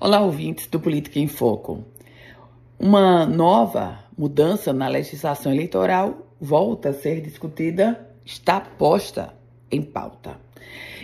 Olá, ouvintes do Política em Foco. Uma nova mudança na legislação eleitoral volta a ser discutida, está posta em pauta.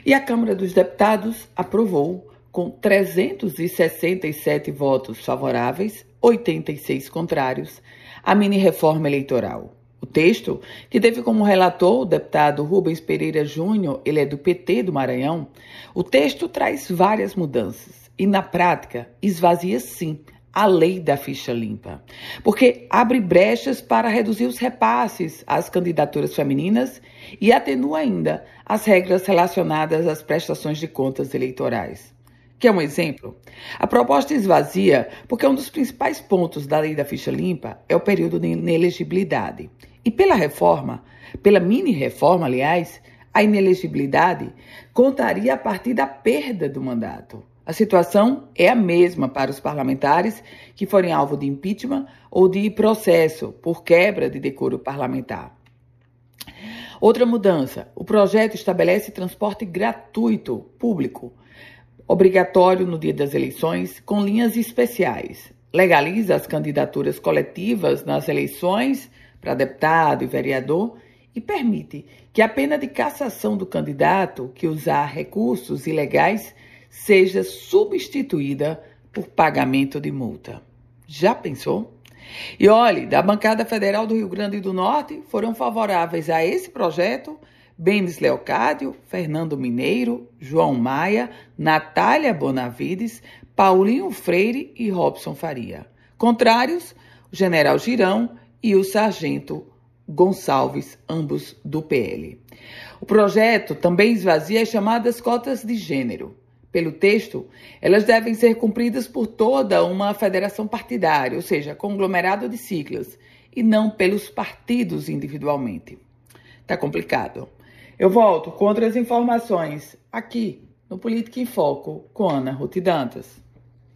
E a Câmara dos Deputados aprovou, com 367 votos favoráveis, 86 contrários, a mini-reforma eleitoral. O texto, que teve como relator o deputado Rubens Pereira Júnior, ele é do PT do Maranhão, o texto traz várias mudanças e, na prática, esvazia sim a lei da ficha limpa, porque abre brechas para reduzir os repasses às candidaturas femininas e atenua ainda as regras relacionadas às prestações de contas eleitorais. Quer um exemplo? A proposta esvazia porque um dos principais pontos da lei da ficha limpa é o período de inelegibilidade. E pela reforma, pela mini-reforma, aliás, a inelegibilidade contaria a partir da perda do mandato. A situação é a mesma para os parlamentares que forem alvo de impeachment ou de processo por quebra de decoro parlamentar. Outra mudança: o projeto estabelece transporte gratuito público, obrigatório no dia das eleições, com linhas especiais. Legaliza as candidaturas coletivas nas eleições para deputado e vereador e permite que a pena de cassação do candidato que usar recursos ilegais seja substituída por pagamento de multa. Já pensou? E olhe, da bancada federal do Rio Grande do Norte foram favoráveis a esse projeto Benes Leocádio, Fernando Mineiro, João Maia, Natália Bonavides, Paulinho Freire e Robson Faria. Contrários, o general Girão e o sargento Gonçalves, ambos do PL. O projeto também esvazia as chamadas cotas de gênero pelo texto, elas devem ser cumpridas por toda uma federação partidária, ou seja, conglomerado de siglas, e não pelos partidos individualmente. Tá complicado. Eu volto com outras informações aqui no Política em Foco com Ana Ruth Dantas.